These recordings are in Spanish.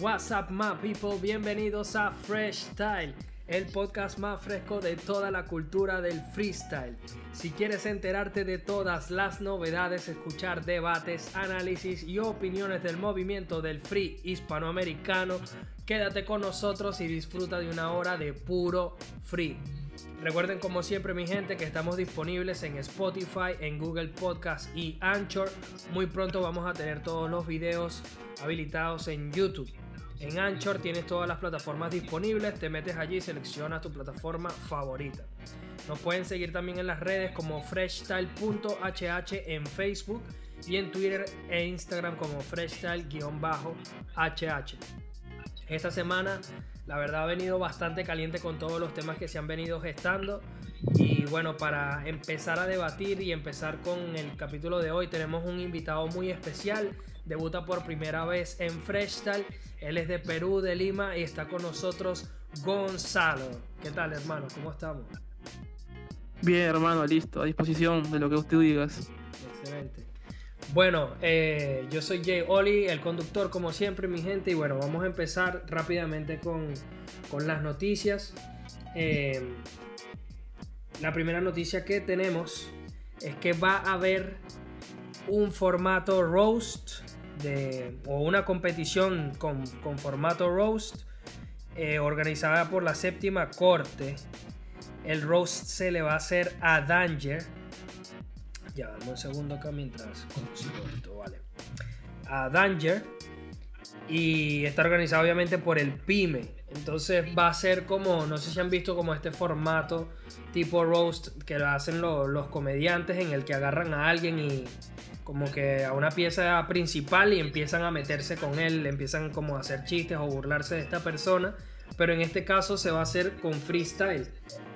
What's up, my people? Bienvenidos a Fresh Style, el podcast más fresco de toda la cultura del freestyle. Si quieres enterarte de todas las novedades, escuchar debates, análisis y opiniones del movimiento del free hispanoamericano, quédate con nosotros y disfruta de una hora de puro free. Recuerden como siempre mi gente que estamos disponibles en Spotify, en Google Podcast y Anchor. Muy pronto vamos a tener todos los videos habilitados en YouTube. En Anchor tienes todas las plataformas disponibles, te metes allí y seleccionas tu plataforma favorita. Nos pueden seguir también en las redes como freshstyle.hh en Facebook y en Twitter e Instagram como freshstyle-hh. Esta semana la verdad ha venido bastante caliente con todos los temas que se han venido gestando. Y bueno, para empezar a debatir y empezar con el capítulo de hoy, tenemos un invitado muy especial. Debuta por primera vez en Freestyle. Él es de Perú, de Lima, y está con nosotros Gonzalo. ¿Qué tal, hermano? ¿Cómo estamos? Bien, hermano, listo, a disposición de lo que usted digas. Excelente. Bueno, eh, yo soy Jay Oli, el conductor como siempre, mi gente, y bueno, vamos a empezar rápidamente con, las noticias. Eh, la primera noticia que tenemos es que va a haber un formato roast o una competición con, formato roast eh, organizada por la séptima corte. El roast se le va a hacer a Danger ya, dame un segundo acá mientras consigo esto, vale. A Danger. Y está organizado obviamente por el PYME. Entonces va a ser como, no sé si han visto como este formato tipo roast que lo hacen los comediantes en el que agarran a alguien y como que a una pieza principal y empiezan a meterse con él, empiezan como a hacer chistes o burlarse de esta persona. Pero en este caso se va a hacer con freestyle.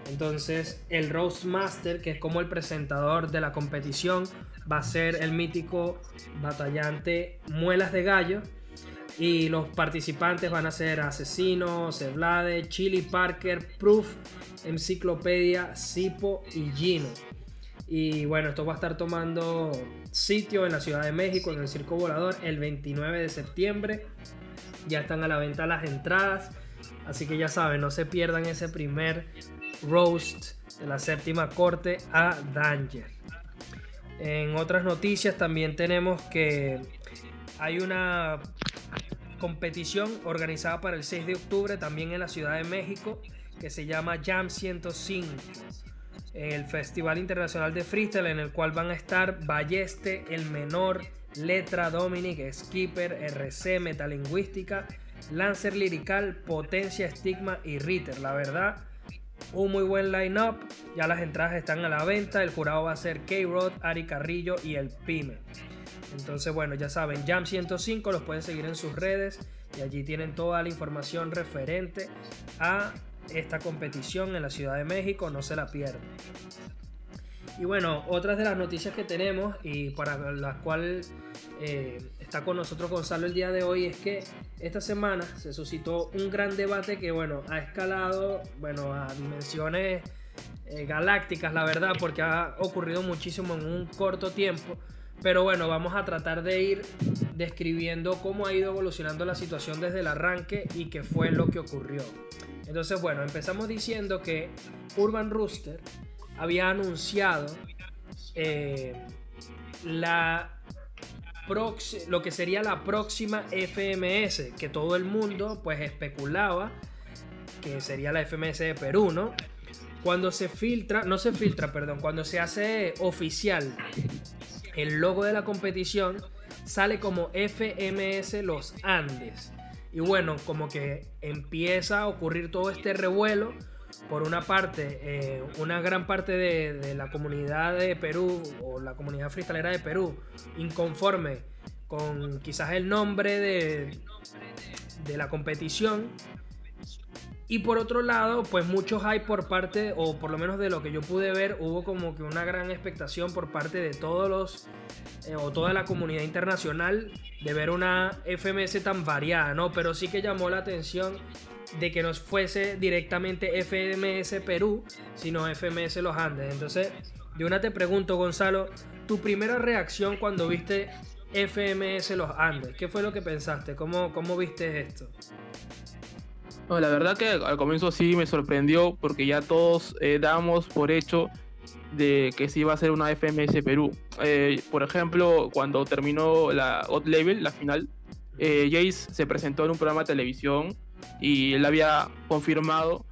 Entonces, el Roast Master, que es como el presentador de la competición, va a ser el mítico batallante Muelas de Gallo. Y los participantes van a ser Asesino, Ceblade, Chili Parker, Proof, Enciclopedia, Sipo y Gino. Y bueno, esto va a estar tomando sitio en la Ciudad de México, en el Circo Volador, el 29 de septiembre. Ya están a la venta las entradas. Así que ya saben, no se pierdan ese primer roast de la séptima corte a Danger. En otras noticias también tenemos que hay una competición organizada para el 6 de octubre también en la Ciudad de México que se llama Jam 105. El Festival Internacional de Freestyle en el cual van a estar Balleste, El Menor, Letra Dominic, Skipper, RC, Metalingüística, Lancer Lirical, Potencia, Estigma y Ritter. La verdad, un muy buen line-up. Ya las entradas están a la venta. El jurado va a ser K-Rod, Ari Carrillo y el Pyme. Entonces, bueno, ya saben, Jam 105 los pueden seguir en sus redes y allí tienen toda la información referente a esta competición en la Ciudad de México. No se la pierdan. Y bueno, otras de las noticias que tenemos y para las cuales eh, está con nosotros Gonzalo el día de hoy es que esta semana se suscitó un gran debate que bueno, ha escalado bueno, a dimensiones eh, galácticas, la verdad, porque ha ocurrido muchísimo en un corto tiempo. Pero bueno, vamos a tratar de ir describiendo cómo ha ido evolucionando la situación desde el arranque y qué fue lo que ocurrió. Entonces, bueno, empezamos diciendo que Urban Rooster había anunciado eh, la lo que sería la próxima FMS, que todo el mundo pues especulaba que sería la FMS de Perú, ¿no? Cuando se filtra, no se filtra, perdón, cuando se hace oficial el logo de la competición, sale como FMS Los Andes. Y bueno, como que empieza a ocurrir todo este revuelo por una parte, eh, una gran parte de, la comunidad de Perú o la comunidad freestalera de Perú inconforme con quizás el nombre de, de la competición. Y por otro lado, pues muchos hay por parte, o por lo menos de lo que yo pude ver, hubo como que una gran expectación por parte de todos los, eh, o toda la comunidad internacional de ver una FMS tan variada, ¿no? Pero sí que llamó la atención de que no fuese directamente FMS Perú, sino FMS Los Andes. Entonces, de una te pregunto, Gonzalo, tu primera reacción cuando viste FMS Los Andes. ¿Qué fue lo que pensaste? ¿Cómo, cómo viste esto? La verdad que al comienzo sí me sorprendió porque ya todos eh, damos por hecho de que sí iba a ser una FMS Perú. Eh, por ejemplo, cuando terminó la Hot Level, la final, eh, Jace se presentó en un programa de televisión y él había confirmado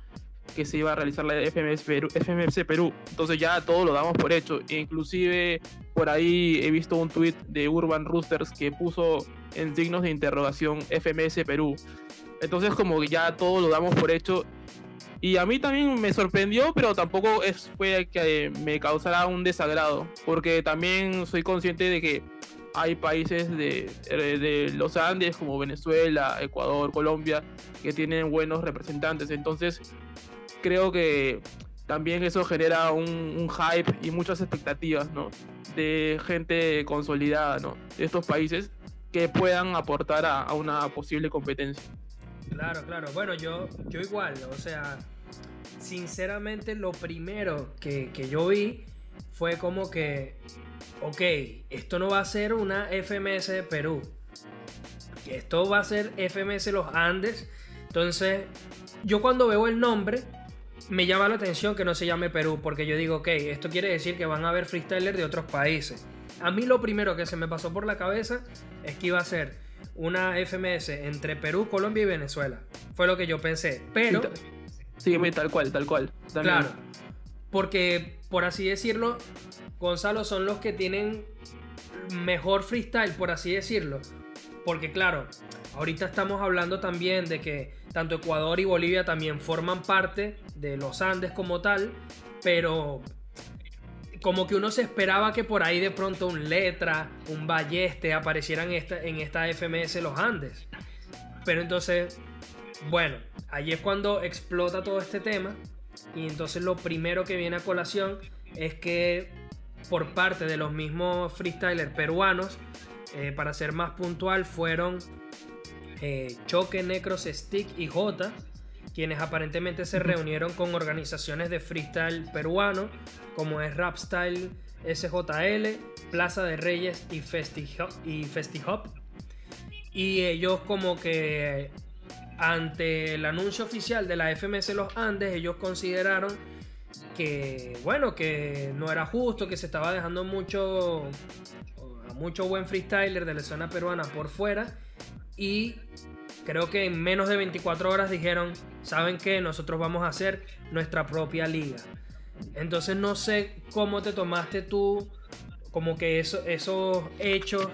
que se iba a realizar la FMS Perú, FMS Perú. Entonces ya todo lo damos por hecho. E inclusive por ahí he visto un tweet de Urban Roosters que puso en signos de interrogación FMS Perú. Entonces como que ya todo lo damos por hecho. Y a mí también me sorprendió, pero tampoco es, fue que me causara un desagrado. Porque también soy consciente de que hay países de, de, los Andes como Venezuela, Ecuador, Colombia, que tienen buenos representantes. Entonces, creo que también eso genera un, hype y muchas expectativas, ¿no? De gente consolidada, ¿no? De estos países que puedan aportar a, una posible competencia. Claro, claro. Bueno, yo, yo igual, o sea, sinceramente lo primero que, que yo vi fue como que ok, esto no va a ser una FMS de Perú. Esto va a ser FMS Los Andes. Entonces, yo cuando veo el nombre, me llama la atención que no se llame Perú, porque yo digo, ok, esto quiere decir que van a haber freestylers de otros países. A mí lo primero que se me pasó por la cabeza es que iba a ser una FMS entre Perú, Colombia y Venezuela. Fue lo que yo pensé. Pero. Sí, tal cual, tal cual. Claro. Porque, por así decirlo, Gonzalo son los que tienen mejor freestyle, por así decirlo. Porque claro, ahorita estamos hablando también de que tanto Ecuador y Bolivia también forman parte de los Andes como tal, pero como que uno se esperaba que por ahí de pronto un Letra, un Balleste aparecieran en esta, en FMS los Andes. Pero entonces, bueno, ahí es cuando explota todo este tema. Y entonces lo primero que viene a colación es que por parte de los mismos freestylers peruanos, eh, para ser más puntual, fueron eh, Choque, Necros, Stick y J, quienes aparentemente se reunieron con organizaciones de freestyle peruano, como es Rapstyle SJL, Plaza de Reyes y FestiHop. Y, FestiHop. y ellos como que ante el anuncio oficial de la FMS Los Andes, ellos consideraron que bueno, que no era justo, que se estaba dejando mucho mucho buen freestyler de la zona peruana por fuera y creo que en menos de 24 horas dijeron, ¿saben qué? Nosotros vamos a hacer nuestra propia liga. Entonces no sé cómo te tomaste tú como que eso, esos hechos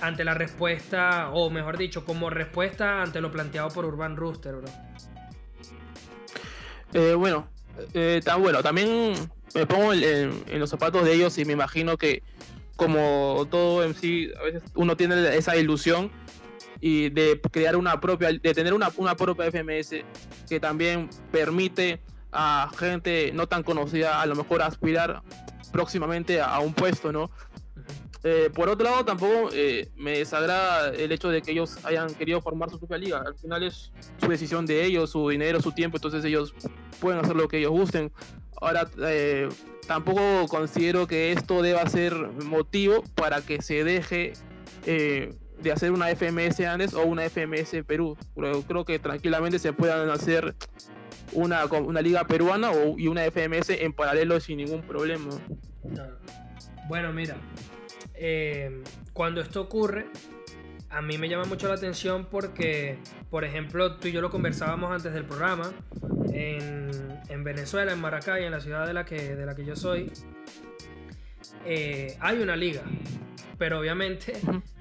ante la respuesta, o mejor dicho, como respuesta ante lo planteado por Urban Rooster, bro. Eh, bueno, eh, bueno, también me pongo en, los zapatos de ellos y me imagino que como todo en sí, a veces uno tiene esa ilusión y de crear una propia, de tener una, una propia FMS que también permite a gente no tan conocida a lo mejor aspirar próximamente a un puesto, ¿no? Eh, por otro lado, tampoco eh, me desagrada el hecho de que ellos hayan querido formar su propia liga. Al final es su decisión de ellos, su dinero, su tiempo, entonces ellos pueden hacer lo que ellos gusten. Ahora, eh, tampoco considero que esto deba ser motivo para que se deje de hacer una FMS Andes o una FMS Perú. Pero creo que tranquilamente se puedan hacer una, una liga peruana o, y una FMS en paralelo sin ningún problema. Bueno, mira, eh, cuando esto ocurre, a mí me llama mucho la atención porque, por ejemplo, tú y yo lo conversábamos antes del programa, en, Venezuela, en Maracay, en la ciudad de la que, de la que yo soy, eh, hay una liga, pero obviamente,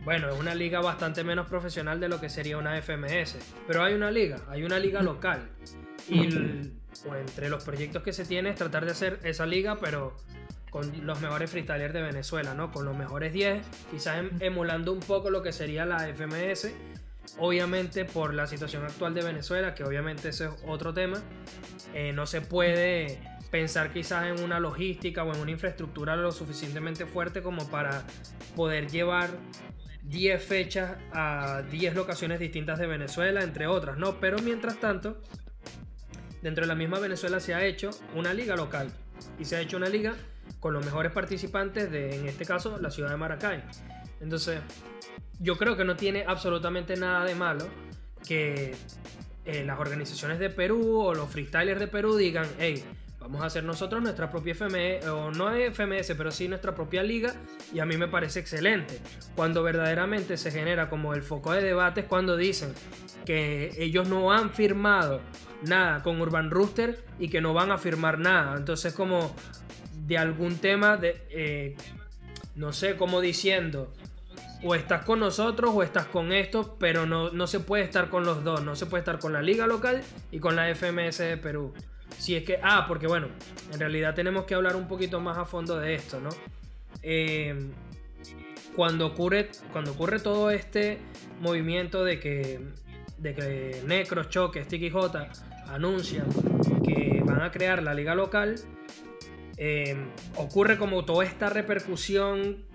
bueno, es una liga bastante menos profesional de lo que sería una FMS, pero hay una liga, hay una liga local. Y entre los proyectos que se tiene es tratar de hacer esa liga, pero con los mejores freestylers de Venezuela, ¿no? Con los mejores 10, quizás em, emulando un poco lo que sería la FMS. Obviamente por la situación actual de Venezuela, que obviamente ese es otro tema, eh, no se puede pensar quizás en una logística o en una infraestructura lo suficientemente fuerte como para poder llevar 10 fechas a 10 locaciones distintas de Venezuela, entre otras, ¿no? Pero mientras tanto, dentro de la misma Venezuela se ha hecho una liga local y se ha hecho una liga con los mejores participantes de, en este caso, la ciudad de Maracay. Entonces, yo creo que no tiene absolutamente nada de malo que eh, las organizaciones de Perú o los freestylers de Perú digan, hey, vamos a hacer nosotros nuestra propia FMS, o no FMS, pero sí nuestra propia liga, y a mí me parece excelente. Cuando verdaderamente se genera como el foco de debate es cuando dicen que ellos no han firmado nada con Urban Rooster y que no van a firmar nada. Entonces como de algún tema de, eh, no sé, como diciendo, o estás con nosotros o estás con esto, pero no, no se puede estar con los dos, no se puede estar con la liga local y con la FMS de Perú. Si es que, ah, porque bueno, en realidad tenemos que hablar un poquito más a fondo de esto, ¿no? Eh, cuando, ocurre, cuando ocurre todo este movimiento de que, de que Necro, Choque, Sticky J anuncian que van a crear la liga local, eh, ocurre como toda esta repercusión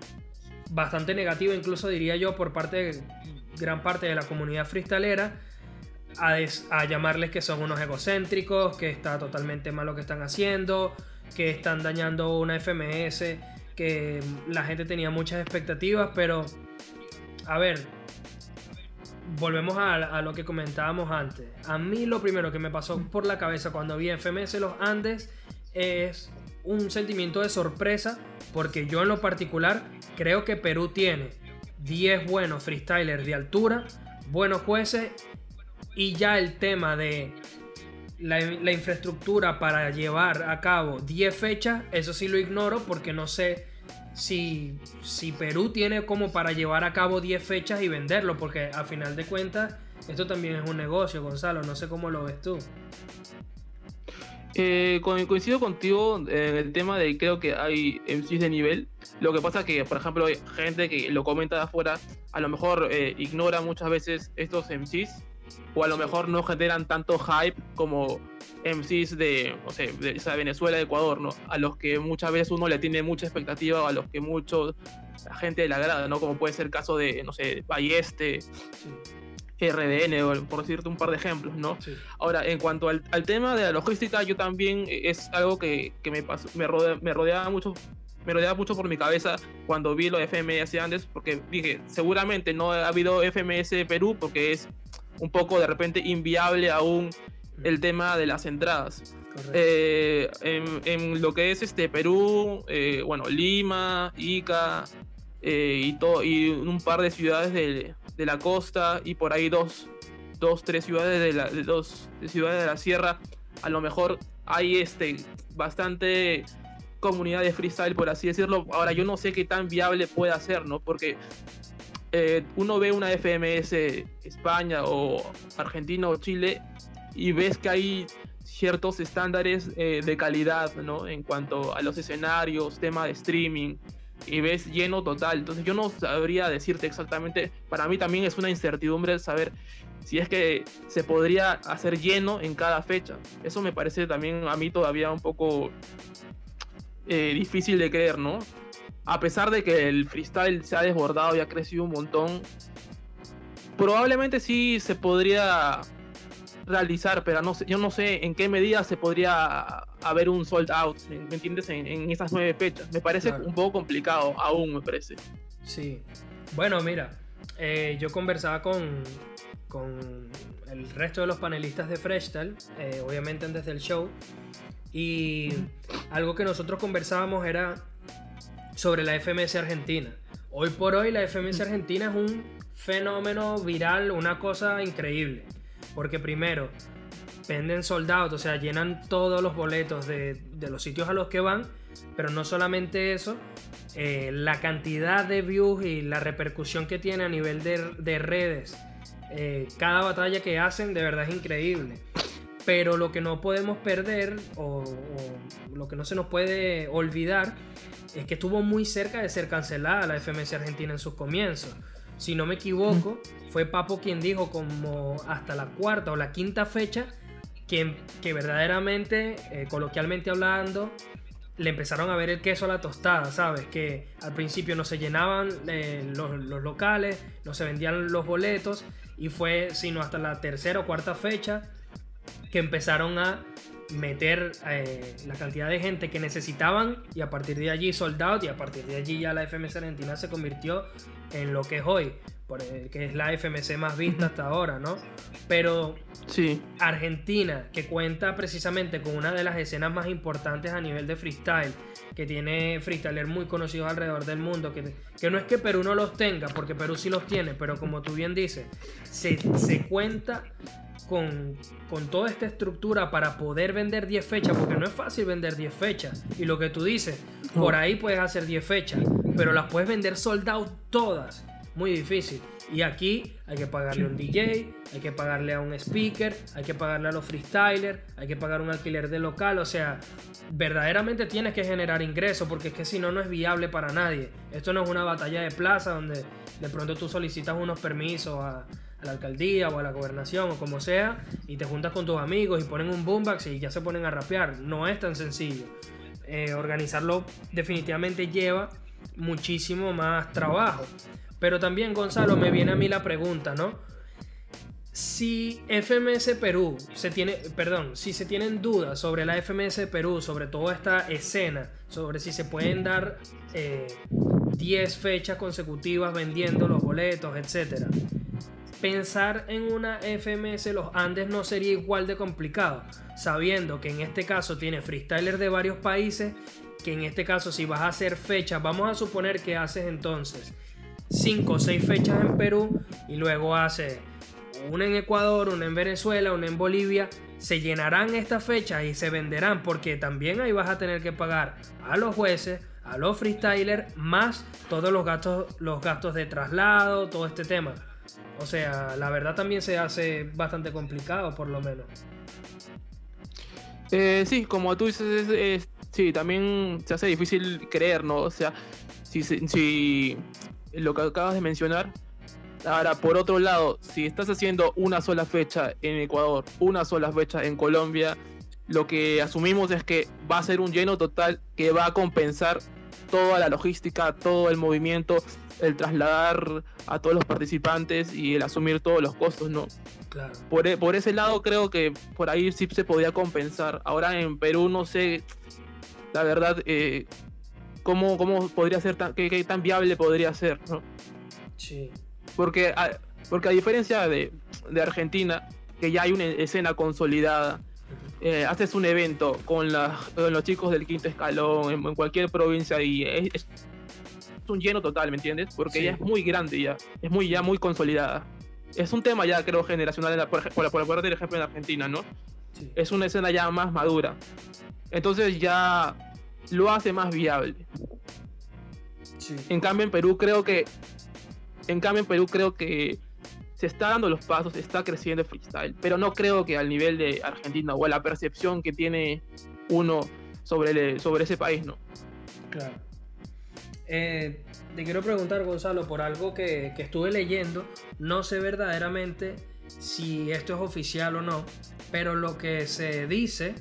bastante negativa, incluso diría yo, por parte de gran parte de la comunidad freestalera, a, llamarles que son unos egocéntricos, que está totalmente mal lo que están haciendo, que están dañando una FMS, que la gente tenía muchas expectativas, pero a ver, volvemos a, a, lo que comentábamos antes. A mí lo primero que me pasó por la cabeza cuando vi FMS Los Andes es un sentimiento de sorpresa, porque yo en lo particular creo que Perú tiene 10 buenos freestylers de altura, buenos jueces y ya el tema de la, infraestructura para llevar a cabo 10 fechas, eso sí lo ignoro porque no sé si, si Perú tiene como para llevar a cabo 10 fechas y venderlo, porque a final de cuentas esto también es un negocio, Gonzalo, no sé cómo lo ves tú. Eh, coincido contigo en el tema de creo que hay MCs de nivel. Lo que pasa que, por ejemplo, hay gente que lo comenta de afuera, a lo mejor eh, ignora muchas veces estos MCs o a lo mejor no generan tanto hype como MCs de, no sé, de, Venezuela, de Ecuador, ¿no? A los que muchas veces uno le tiene mucha expectativa, o a los que mucho la gente le agrada, ¿no? Como puede ser el caso de, no sé, Balleste, RDN, por decirte un par de ejemplos, ¿no? Ahora, en cuanto al, tema de la logística, yo también es algo que, que me, pasó, me, me rodeaba mucho me rodeaba mucho por mi cabeza cuando vi lo de FMS antes, porque dije, seguramente no ha habido FMS Perú porque es un poco de repente inviable aún el tema de las entradas. Eh, en, lo que es este Perú, eh, bueno, Lima, Ica eh, y, todo, y un par de ciudades de, de, la costa y por ahí dos, dos tres ciudades de, la, de dos ciudades de la sierra, a lo mejor hay este, bastante comunidad de freestyle, por así decirlo. Ahora, yo no sé qué tan viable puede ser, ¿no? Porque eh, uno ve una FMS España o Argentina o Chile y ves que hay ciertos estándares eh, de calidad, ¿no? En cuanto a los escenarios, tema de streaming, y ves lleno total. Entonces yo no sabría decirte exactamente, para mí también es una incertidumbre saber si es que se podría hacer lleno en cada fecha. Eso me parece también a mí todavía un poco eh, difícil de creer, ¿no? A pesar de que el freestyle se ha desbordado y ha crecido un montón, probablemente sí se podría realizar, pero no sé, yo no sé en qué medida se podría haber un sold out, ¿me, entiendes? En, esas nueve fechas. Me parece un poco complicado aún, me parece. Sí. Bueno, mira, eh, yo conversaba con, con el resto de los panelistas de Freestyle, eh, obviamente antes del show, y algo que nosotros conversábamos era sobre la FMS Argentina. Hoy por hoy la FMS Argentina es un fenómeno viral, una cosa increíble. Porque primero, venden soldados, o sea, llenan todos los boletos de, los sitios a los que van. Pero no solamente eso, eh, la cantidad de views y la repercusión que tiene a nivel de, redes, eh, cada batalla que hacen de verdad es increíble. Pero lo que no podemos perder o, lo que no se nos puede olvidar es que estuvo muy cerca de ser cancelada la FMS Argentina en sus comienzos. Si no me equivoco, fue Papo quien dijo como hasta la cuarta o la quinta fecha que, que verdaderamente, eh, coloquialmente hablando, le empezaron a ver el queso a la tostada, ¿sabes? Que al principio no se llenaban eh, los, los, locales, no se vendían los boletos y fue sino hasta la tercera o cuarta fecha que empezaron a meter eh, la cantidad de gente que necesitaban y a partir de allí soldados y a partir de allí ya la FMS Argentina se convirtió en lo que es hoy, que es la FMC más vista hasta ahora, ¿no? Pero sí. Argentina, que cuenta precisamente con una de las escenas más importantes a nivel de freestyle, que tiene freestylers muy conocidos alrededor del mundo, que, que no es que Perú no los tenga, porque Perú sí los tiene, pero como tú bien dices, se, se cuenta con, con, toda esta estructura para poder vender 10 fechas, porque no es fácil vender 10 fechas. Y lo que tú dices, por ahí puedes hacer 10 fechas, pero las puedes vender sold todas. Muy difícil. Y aquí hay que pagarle a un DJ, hay que pagarle a un speaker, hay que pagarle a los freestylers, hay que pagar un alquiler de local. O sea, verdaderamente tienes que generar ingresos porque es que si no, no es viable para nadie. Esto no es una batalla de plaza donde de pronto tú solicitas unos permisos a la alcaldía o a la gobernación o como sea, y te juntas con tus amigos y ponen un boombox y ya se ponen a rapear. No es tan sencillo. Eh, organizarlo definitivamente lleva muchísimo más trabajo. Pero también, Gonzalo, me viene a mí la pregunta, ¿no? Si FMS Perú se tiene, perdón, si se tienen dudas sobre la FMS Perú, sobre toda esta escena, sobre si se pueden dar 10 eh, fechas consecutivas vendiendo los boletos, etcétera, pensar en una FMS Los Andes no sería igual de complicado, sabiendo que en este caso tiene freestylers de varios países, que en este caso si vas a hacer fechas, vamos a suponer que haces entonces 5 o 6 fechas en Perú y luego haces una en Ecuador, una en Venezuela, una en Bolivia, se llenarán estas fechas y se venderán porque también ahí vas a tener que pagar a los jueces, a los freestylers, más todos los gastos, los gastos de traslado, todo este tema. O sea, la verdad también se hace bastante complicado, por lo menos. Eh, sí, como tú dices, sí, también se hace difícil creer, ¿no? O sea, si, si lo que acabas de mencionar, ahora por otro lado, si estás haciendo una sola fecha en Ecuador, una sola fecha en Colombia, lo que asumimos es que va a ser un lleno total que va a compensar toda la logística, todo el movimiento, el trasladar a todos los participantes y el asumir todos los costos, ¿no? Claro. Por, e, por ese lado creo que por ahí sí se podía compensar. Ahora en Perú no sé, la verdad, eh, cómo, cómo podría ser, tan, qué, tan viable podría ser, ¿no? Sí. Porque a, porque a diferencia de, de Argentina, que ya hay una escena consolidada, eh, haces un evento con, los chicos del quinto escalón en, cualquier provincia y es, un lleno total, ¿me entiendes? Porque ya es muy grande ya, es muy ya muy consolidada. Es un tema ya creo generacional, por, por, por poner el ejemplo en Argentina, ¿no? Es una escena ya más madura. Entonces ya lo hace más viable. En cambio en Perú creo que en cambio en Perú creo que se está dando los pasos, está creciendo el freestyle, pero no creo que al nivel de Argentina o a la percepción que tiene uno sobre, sobre ese país, ¿no? Claro. Eh, te quiero preguntar, Gonzalo, por algo que, estuve leyendo. No sé verdaderamente si esto es oficial o no, pero lo que se dice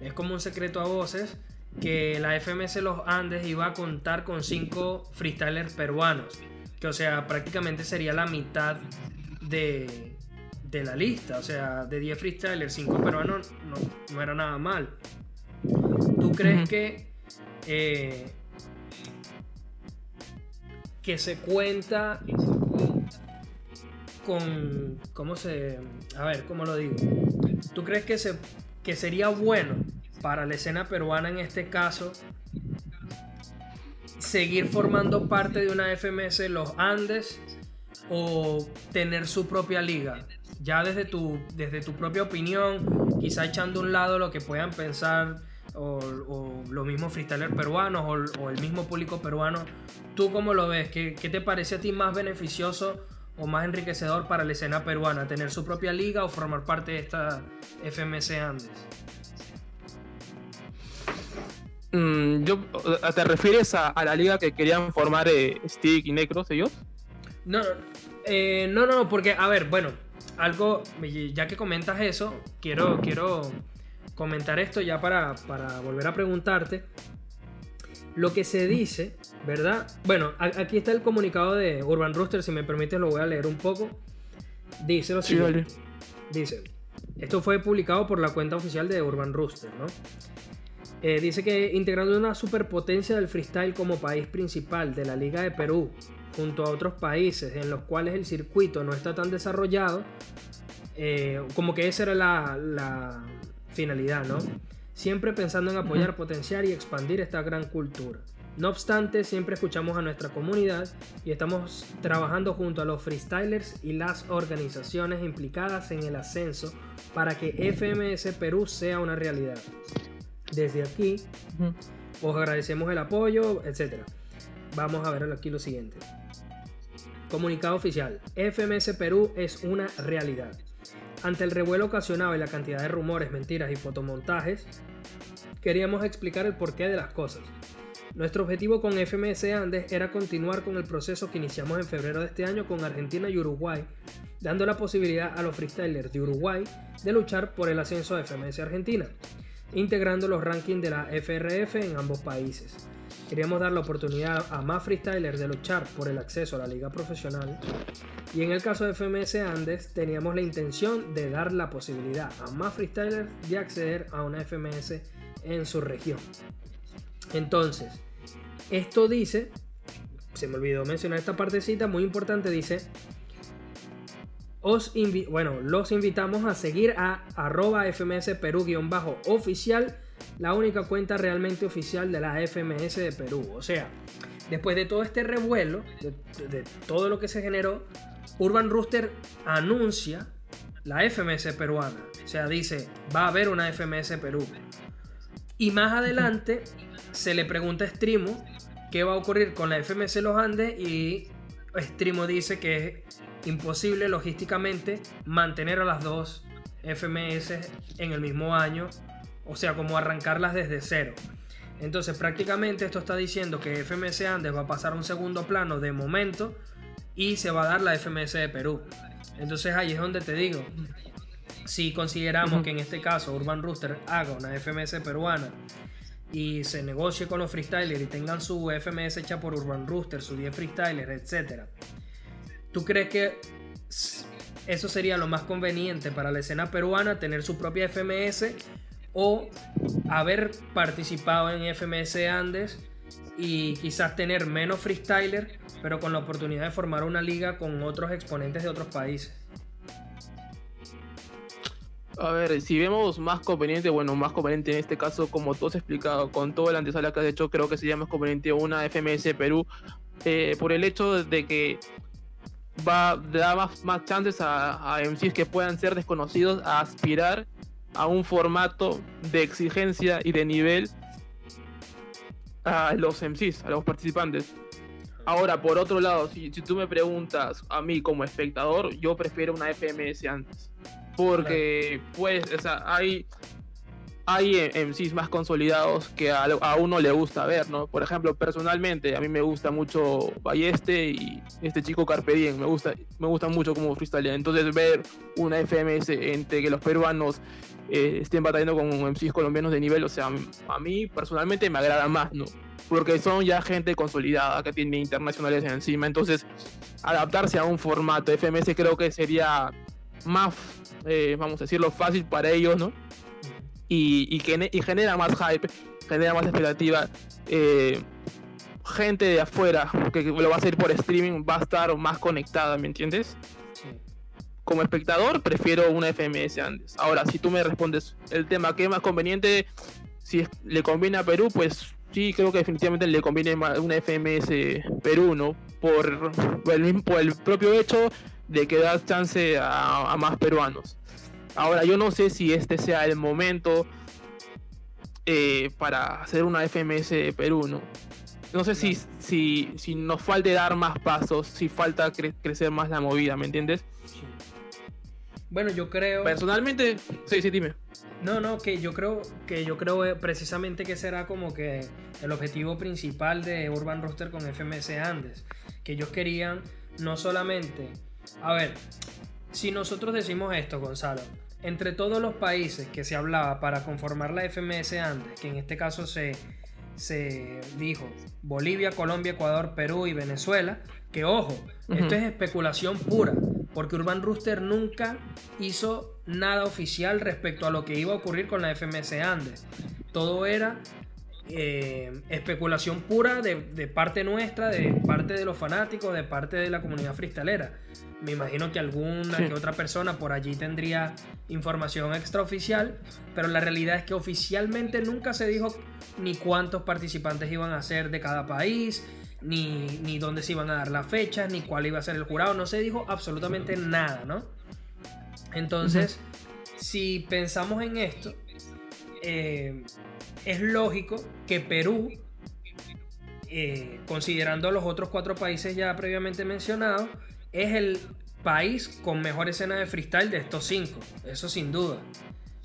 es como un secreto a voces que la FMS Los Andes iba a contar con cinco freestylers peruanos, que o sea, prácticamente sería la mitad de, de la lista. O sea, de 10 freestylers, 5 peruanos no, no, era nada mal. ¿Tú crees que, eh, que se cuenta con. ¿Cómo se.? A ver, ¿cómo lo digo? ¿Tú crees que, se, que sería bueno para la escena peruana en este caso seguir formando parte de una FMS Los Andes o tener su propia liga. Ya desde tu, desde tu propia opinión, quizá echando a un lado lo que puedan pensar o, los mismos freestylers peruanos o, el mismo público peruano, ¿tú cómo lo ves? ¿Qué, ¿Qué, te parece a ti más beneficioso o más enriquecedor para la escena peruana? ¿Tener su propia liga o formar parte de esta FMC Andes? Mm, yo, ¿Te refieres a, la liga que querían formar eh, Stick y Necros ellos? No, eh, no, no, porque, a ver, bueno, algo, ya que comentas eso, quiero, quiero comentar esto ya para, para volver a preguntarte. Lo que se dice, ¿verdad? Bueno, aquí está el comunicado de Urban Rooster, si me permites lo voy a leer un poco. Dice lo siguiente. Dice, Esto fue publicado por la cuenta oficial de Urban Rooster, ¿no? Eh, dice que integrando una superpotencia del freestyle como país principal de la Liga de Perú, junto a otros países en los cuales el circuito no está tan desarrollado, eh, como que esa era la, finalidad, ¿no? Siempre pensando en apoyar, potenciar y expandir esta gran cultura. No obstante, siempre escuchamos a nuestra comunidad y estamos trabajando junto a los freestylers y las organizaciones implicadas en el ascenso para que FMS Perú sea una realidad. Desde aquí, os agradecemos el apoyo, etc. Vamos a ver aquí lo siguiente. Comunicado oficial. FMS Perú es una realidad. Ante el revuelo ocasionado y la cantidad de rumores, mentiras y fotomontajes, queríamos explicar el porqué de las cosas. Nuestro objetivo con FMS Andes era continuar con el proceso que iniciamos en febrero de este año con Argentina y Uruguay, dando la posibilidad a los freestylers de Uruguay de luchar por el ascenso de FMS Argentina integrando los rankings de la FRF en ambos países. Queríamos dar la oportunidad a más freestylers de luchar por el acceso a la liga profesional y en el caso de FMS Andes teníamos la intención de dar la posibilidad a más freestylers de acceder a una FMS en su región. Entonces, esto dice, se me olvidó mencionar esta partecita muy importante, dice os bueno, los invitamos a seguir a arroba FMS Perú-oficial, la única cuenta realmente oficial de la FMS de Perú. O sea, después de todo este revuelo, de, todo lo que se generó, Urban Rooster anuncia la FMS peruana. O sea, dice, va a haber una FMS Perú. Y más adelante se le pregunta a Strimo qué va a ocurrir con la FMS Los Andes y Strimo dice que imposible logísticamente mantener a las dos FMS en el mismo año, o sea, como arrancarlas desde cero. Entonces prácticamente esto está diciendo que FMS Andes va a pasar a un segundo plano de momento y se va a dar la FMS de Perú. Entonces ahí es donde te digo, si consideramos que en este caso Urban Rooster haga una FMS peruana y se negocie con los freestylers y tengan su FMS hecha por Urban Rooster, su 10 freestylers, etc ¿Tú crees que eso sería lo más conveniente para la escena peruana, tener su propia FMS o haber participado en FMS Andes y quizás tener menos freestyler, pero con la oportunidad de formar una liga con otros exponentes de otros países? A ver, si vemos más conveniente, bueno, más conveniente en este caso, como tú has explicado, con todo el antesala que has hecho, creo que sería más conveniente una FMS Perú, eh, por el hecho de que va a dar más, chances a, a, MCs que puedan ser desconocidos a aspirar a un formato de exigencia y de nivel a los MCs, a los participantes. Ahora, por otro lado, si, si tú me preguntas a mí como espectador, yo prefiero una FMS antes. Porque, pues, o sea, hay hay MCs más consolidados que a, uno le gusta ver, ¿no? Por ejemplo, personalmente, a mí me gusta mucho Balleste y este chico Carpe Diem, me gusta, me gusta mucho como freestyle. Entonces, ver una FMS entre que los peruanos eh, estén batallando con MCs colombianos de nivel, o sea, a mí personalmente me agrada más, ¿no? Porque son ya gente consolidada que tiene internacionales encima. Entonces, adaptarse a un formato FMS creo que sería más, eh, vamos a decirlo, fácil para ellos, ¿no? Y, genera más hype, genera más expectativa. Eh, gente de afuera que lo va a hacer por streaming va a estar más conectada, ¿me entiendes? Como espectador prefiero una FMS antes. Ahora, si tú me respondes el tema que es más conveniente, si le conviene a Perú, pues sí, creo que definitivamente le conviene una FMS Perú, ¿no? Por, el, propio hecho de que da chance a más peruanos. Ahora, yo no sé si este sea el momento eh, para hacer una FMS de Perú, ¿no? No sé si, si, si nos falta dar más pasos, si falta crecer más la movida, ¿me entiendes? Bueno, yo creo. Personalmente, sí, sí, dime. No, no, que yo creo que yo creo eh, precisamente que será como que el objetivo principal de Urban Roster con FMS Andes. Que ellos querían no solamente. A ver, si nosotros decimos esto, Gonzalo, entre todos los países que se hablaba para conformar la FMS Andes, que en este caso se, se dijo Bolivia, Colombia, Ecuador, Perú y Venezuela. Que ojo, esto es especulación pura, porque Urban Rooster nunca hizo nada oficial respecto a lo que iba a ocurrir con la FMS Andes. Todo era eh, especulación pura de, parte nuestra, de parte de los fanáticos, de parte de la comunidad freestalera. Me imagino que alguna que otra persona por allí tendría información extraoficial, pero la realidad es que oficialmente nunca se dijo ni cuántos participantes iban a ser de cada país, ni, dónde se iban a dar las fechas, ni cuál iba a ser el jurado, no se dijo absolutamente nada, ¿no? Entonces, si pensamos en esto, eh, es lógico que Perú, eh, considerando los otros cuatro países ya previamente mencionados, es el país con mejor escena de freestyle de estos cinco, eso sin duda.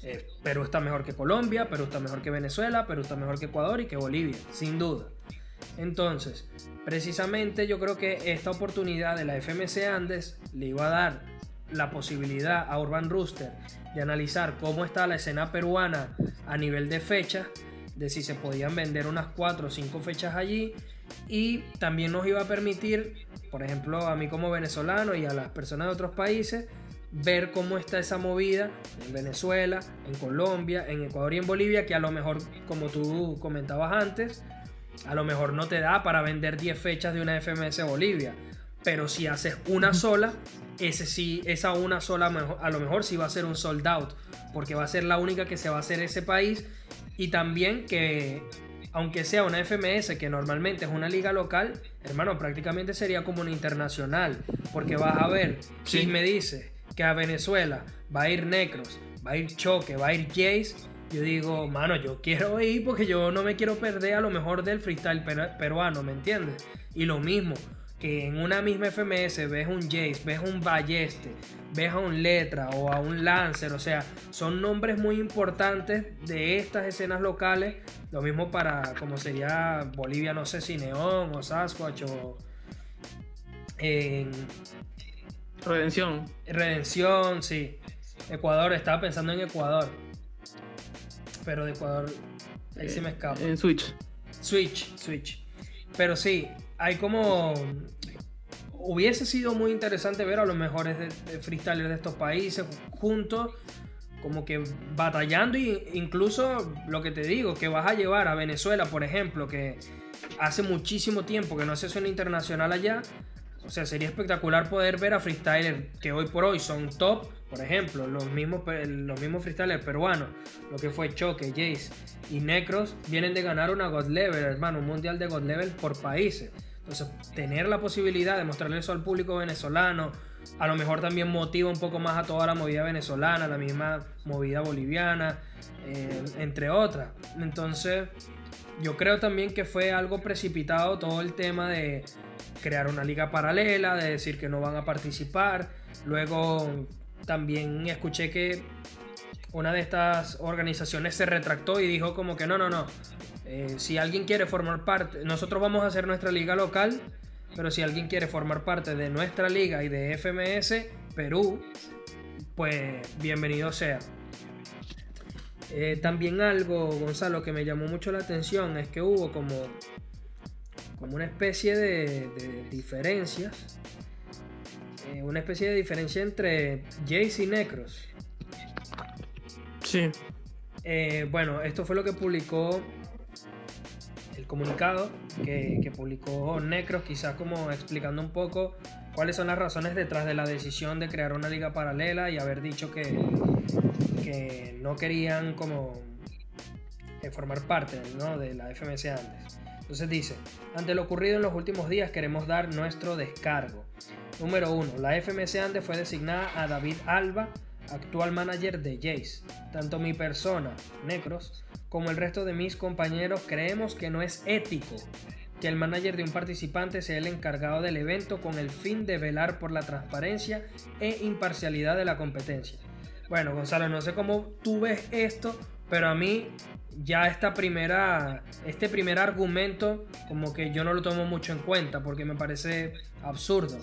Eh, Perú está mejor que Colombia, Perú está mejor que Venezuela, Perú está mejor que Ecuador y que Bolivia, sin duda. Entonces, precisamente yo creo que esta oportunidad de la FMC Andes le iba a dar la posibilidad a Urban Rooster de analizar cómo está la escena peruana a nivel de fechas, de si se podían vender unas 4 o 5 fechas allí y también nos iba a permitir, por ejemplo, a mí como venezolano y a las personas de otros países, ver cómo está esa movida en Venezuela, en Colombia, en Ecuador y en Bolivia, que a lo mejor, como tú comentabas antes, a lo mejor no te da para vender 10 fechas de una FMS Bolivia. Pero si haces una sola, ese sí, esa una sola a lo mejor sí va a ser un sold out, porque va a ser la única que se va a hacer ese país. Y también que, aunque sea una FMS, que normalmente es una liga local, hermano, prácticamente sería como una internacional, porque vas a ver, si me dice que a Venezuela va a ir Necros, va a ir Choque, va a ir Jace, yo digo, mano, yo quiero ir porque yo no me quiero perder a lo mejor del freestyle peruano, ¿me entiendes? Y lo mismo, que en una misma FMS ves un Jace, ves un Balleste, ves a un Letra o a un Lancer, o sea, son nombres muy importantes de estas escenas locales. Lo mismo para como sería Bolivia, no sé si Neón o Sasquatch o. Redención. Redención, sí. Ecuador, estaba pensando en Ecuador. Pero de Ecuador, ahí sí me escapa. En Switch. Switch, Switch. Pero sí, hay como... Hubiese sido muy interesante ver a los mejores de, freestylers de estos países juntos, como que batallando e incluso lo que te digo, que vas a llevar a Venezuela, por ejemplo, que hace muchísimo tiempo que no se suena internacional allá. O sea, sería espectacular poder ver a freestylers que hoy por hoy son top por ejemplo, los mismos, los mismos freestylers peruanos, lo que fue Choque, Jace y Necros, vienen de ganar una God Level, hermano, un mundial de God Level por países. Entonces, tener la posibilidad de mostrarle eso al público venezolano, a lo mejor también motiva un poco más a toda la movida venezolana, la misma movida boliviana, eh, entre otras. Entonces, yo creo también que fue algo precipitado todo el tema de crear una liga paralela, de decir que no van a participar. Luego también escuché que una de estas organizaciones se retractó y dijo como que no, no, no. Eh, si alguien quiere formar parte, nosotros vamos a hacer nuestra liga local, pero si alguien quiere formar parte de nuestra liga y de FMS Perú, pues bienvenido sea. Eh, también algo, Gonzalo, que me llamó mucho la atención es que hubo como, como una especie de, de diferencias eh, una especie de diferencia entre Jace y Necros. Sí. Eh, bueno, esto fue lo que publicó el comunicado que, publicó Necros, quizás como explicando un poco cuáles son las razones detrás de la decisión de crear una liga paralela y haber dicho que, que no querían como eh, formar parte de la FMS antes. Entonces dice, ante lo ocurrido en los últimos días queremos dar nuestro descargo. Número 1. La FMS Andes fue designada a David Alba, actual manager de Jace. Tanto mi persona, Necros, como el resto de mis compañeros creemos que no es ético que el manager de un participante sea el encargado del evento con el fin de velar por la transparencia e imparcialidad de la competencia. Bueno, Gonzalo, no sé cómo tú ves esto, pero a mí ya esta primera, este primer argumento como que yo no lo tomo mucho en cuenta porque me parece absurdo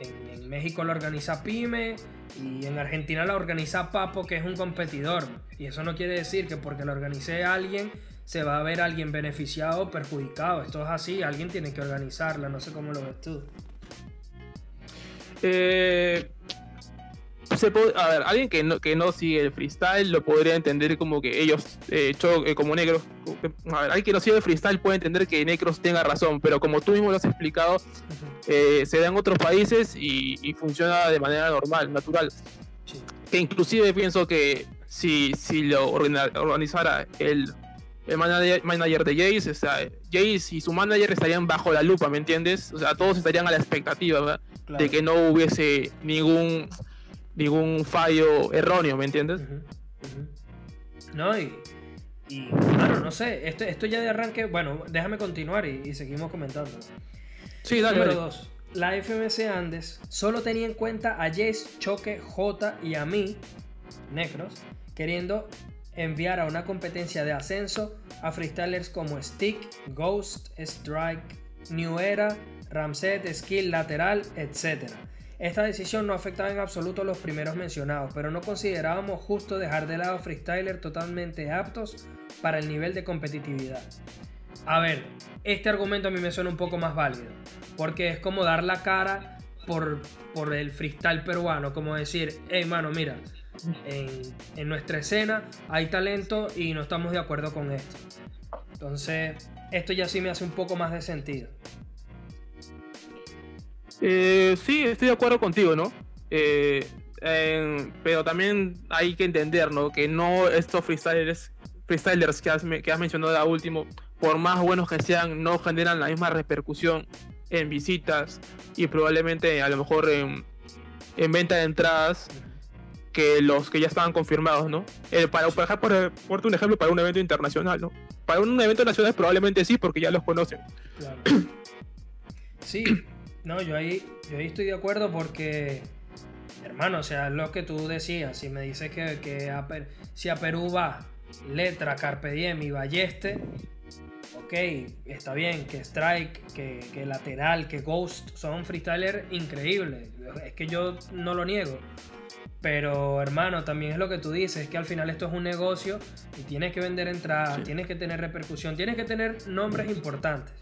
en, México lo organiza Pyme y en Argentina la organiza Papo, que es un competidor. Y eso no quiere decir que porque lo organice alguien se va a ver alguien beneficiado o perjudicado. Esto es así, alguien tiene que organizarla, no sé cómo lo ves tú. Eh, a ver, alguien que no, que no sigue el freestyle lo podría entender como que ellos, eh, eh como negros, a ver, alguien que no sigue el freestyle puede entender que Necros tenga razón, pero como tú mismo lo has explicado, eh, se da en otros países y, funciona de manera normal, natural. Que inclusive pienso que si, si lo organizara el, el manager, manager, de Jace, o sea, Jace y su manager estarían bajo la lupa, ¿me entiendes? O sea, todos estarían a la expectativa de que no hubiese ningún ningún fallo erróneo, ¿me entiendes? No, y, y claro, no sé, esto, esto ya de arranque, bueno, déjame continuar y, seguimos comentando. Sí, dale. Número 2. La FMC Andes solo tenía en cuenta a Jace, Choque, J y a mí, Necros, queriendo enviar a una competencia de ascenso a freestylers como Stick, Ghost, Strike, New Era, Ramset, Skill, Lateral, etc esta decisión no afectaba en absoluto a los primeros mencionados, pero no considerábamos justo dejar de lado freestyler totalmente aptos para el nivel de competitividad. A ver, este argumento a mí me suena un poco más válido, porque es como dar la cara por, por el freestyle peruano, como decir, hey mano, mira, en, en nuestra escena hay talento y no estamos de acuerdo con esto. Entonces, esto ya sí me hace un poco más de sentido. Eh, sí, estoy de acuerdo contigo, ¿no? Eh, pero también hay que entender, ¿no? Que no estos freestylers, freestylers que has, que has mencionado a último, por más buenos que sean, no generan la misma repercusión en visitas y probablemente a lo mejor en, venta de entradas que los que ya estaban confirmados, ¿no? Eh, para, por, por, un ejemplo, para un evento internacional, ¿no? Para un evento nacional probablemente sí, porque ya los conocen. Claro. Sí, no, yo ahí, yo ahí estoy de acuerdo porque, hermano, o sea, lo que tú decías, si me dices que, si a Perú va Letra, Carpe Diem y Balleste, ok, está bien, que Strike, que, Lateral, que Ghost son freestylers increíbles, es que yo no lo niego. Pero hermano, también es lo que tú dices, es que al final esto es un negocio y tienes que vender entradas, tienes que tener repercusión, tienes que tener nombres importantes.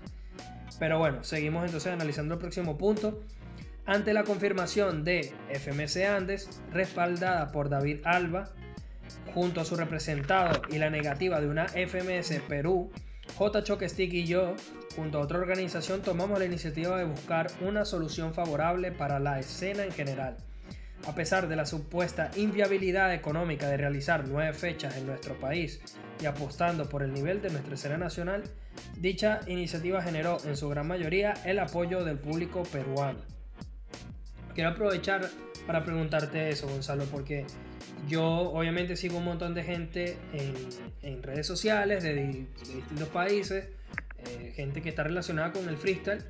Pero bueno, seguimos entonces analizando el próximo punto. Ante la confirmación de FMC Andes, respaldada por David Alba, junto a su representado y la negativa de una FMS Perú, J. Choque Stick y yo, junto a otra organización, tomamos la iniciativa de buscar una solución favorable para la escena en general. A pesar de la supuesta inviabilidad económica de realizar nueve fechas en nuestro país y apostando por el nivel de nuestra escena nacional, Dicha iniciativa generó en su gran mayoría el apoyo del público peruano. Quiero aprovechar para preguntarte eso, Gonzalo, porque yo obviamente sigo un montón de gente en, redes sociales de, distintos países, eh, gente que está relacionada con el freestyle,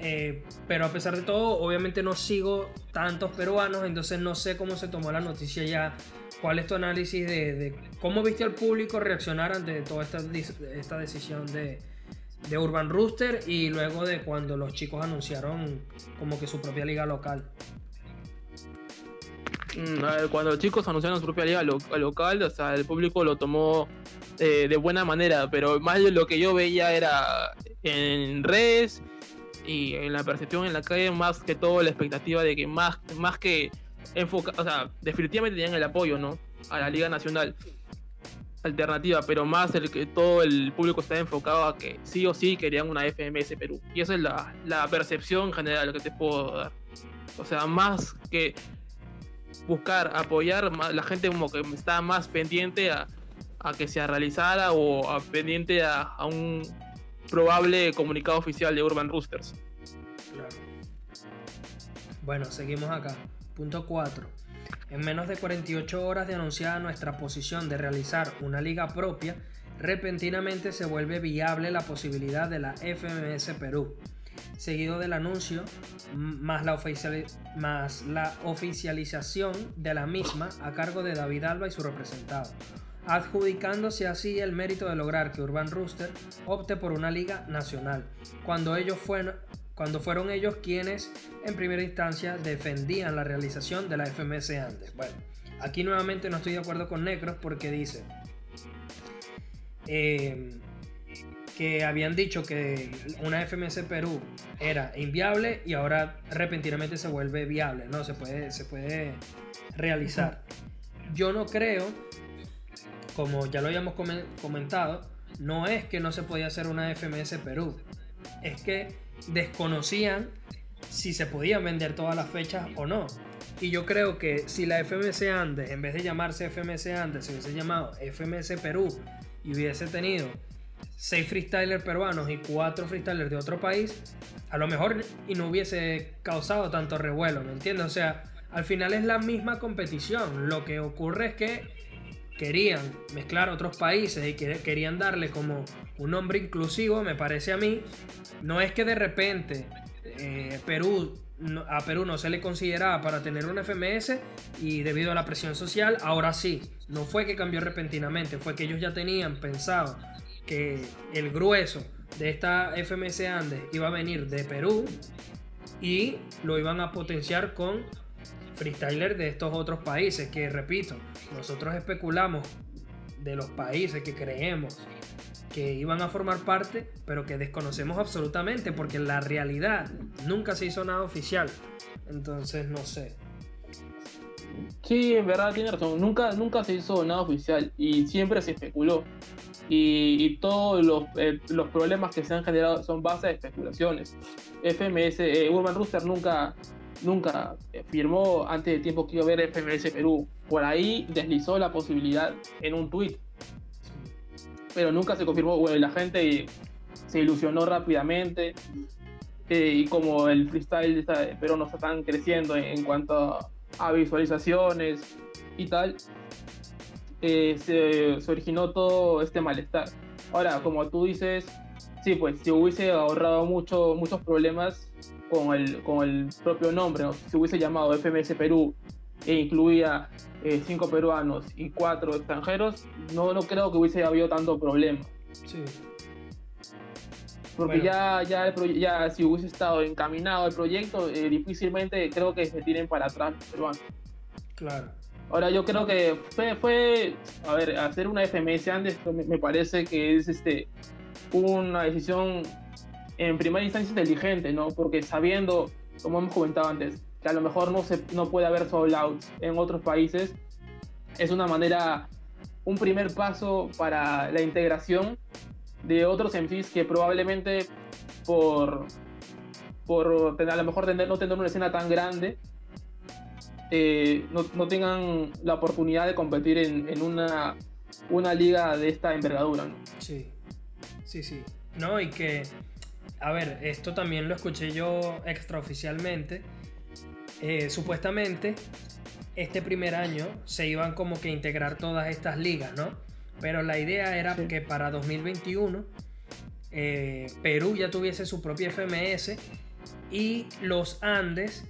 eh, pero a pesar de todo, obviamente no sigo tantos peruanos, entonces no sé cómo se tomó la noticia ya ¿Cuál es tu análisis de, cómo viste al público reaccionar ante toda esta, esta decisión de, Urban Rooster y luego de cuando los chicos anunciaron como que su propia liga local? Mm, cuando los chicos anunciaron su propia liga local, o sea, el público lo tomó eh, de buena manera, pero más de lo que yo veía era en redes y en la percepción en la calle, más que todo la expectativa de que más, más que enfoca, o sea, definitivamente tenían el apoyo, ¿no? A la Liga Nacional alternativa, pero más el que todo el público está enfocado a que sí o sí querían una FMS Perú. Y esa es la, la percepción general que te puedo dar. O sea, más que buscar apoyar, la gente como que está más pendiente a, a que se realizara o a, pendiente a, a, un probable comunicado oficial de Urban Roosters. Claro. Bueno, seguimos acá. Punto 4. En menos de 48 horas de anunciada nuestra posición de realizar una liga propia, repentinamente se vuelve viable la posibilidad de la FMS Perú, seguido del anuncio más la, más la oficialización de la misma a cargo de David Alba y su representado, adjudicándose así el mérito de lograr que Urban Rooster opte por una liga nacional, cuando ellos fueron, cuando fueron ellos quienes en primera instancia defendían la realización de la FMS antes. Bueno, aquí nuevamente no estoy de acuerdo con Necros porque dice, eh, que habían dicho que una FMS Perú era inviable y ahora repentinamente se vuelve viable, ¿no? Se puede, se puede realizar. Yo no creo, como ya lo habíamos comentado, no es que no se podía hacer una FMS Perú, es que desconocían si se podían vender todas las fechas o no. Y yo creo que si la FMS Andes, en vez de llamarse FMS Andes, se hubiese llamado FMS Perú y hubiese tenido seis freestylers peruanos y cuatro freestylers de otro país, a lo mejor y no hubiese causado tanto revuelo, ¿me entiendes? O sea, al final es la misma competición. Lo que ocurre es que querían mezclar otros países y querían darle como un nombre inclusivo, me parece a mí. No es que de repente eh, Perú a Perú no se le consideraba para tener un FMS y debido a la presión social, ahora sí. No fue que cambió repentinamente, fue que ellos ya tenían pensado que el grueso de esta FMS Andes iba a venir de Perú y lo iban a potenciar con freestyler de estos otros países que repito, nosotros especulamos de los países que creemos que iban a formar parte, pero que desconocemos absolutamente porque la realidad nunca se hizo nada oficial. Entonces, no sé. Sí, en verdad tiene razón. Nunca, nunca se hizo nada oficial y siempre se especuló y, todos los, eh, los, problemas que se han generado son base de especulaciones. FMS, eh, Urban Rooster nunca, nunca firmó antes de tiempo que iba a haber FMS Perú. Por ahí deslizó la posibilidad en un tweet, pero nunca se confirmó. la gente se ilusionó rápidamente. Eh, y como el freestyle de Perú no está tan creciendo en, cuanto a visualizaciones y tal, eh, se, originó todo este malestar. Ahora, como tú dices, sí, pues si hubiese ahorrado mucho, muchos problemas con el, con el propio nombre, si hubiese llamado FMS Perú e incluía eh, cinco peruanos y cuatro extranjeros, no, no creo que hubiese habido tanto problema. Sí. Porque ya, ya, ya si hubiese estado encaminado el proyecto, eh, difícilmente creo que se tiren para atrás los peruanos. Claro. Ahora yo creo que fue, fue a ver, hacer una FMS antes me, parece que es este una decisión en primera instancia inteligente, ¿no? Porque sabiendo, como hemos comentado antes, que a lo mejor no, se, no puede haber sold out en otros países, es una manera, un primer paso para la integración de otros MCs que probablemente por, por tener, a lo mejor tener, no tener una escena tan grande, eh, no, tengan la oportunidad de competir en, una, una, liga de esta envergadura. ¿no? Sí, sí, sí. No, y que, a ver, esto también lo escuché yo extraoficialmente. Eh, supuestamente, este primer año se iban como que integrar todas estas ligas, ¿no? Pero la idea era que para 2021 eh, Perú ya tuviese su propia FMS y los Andes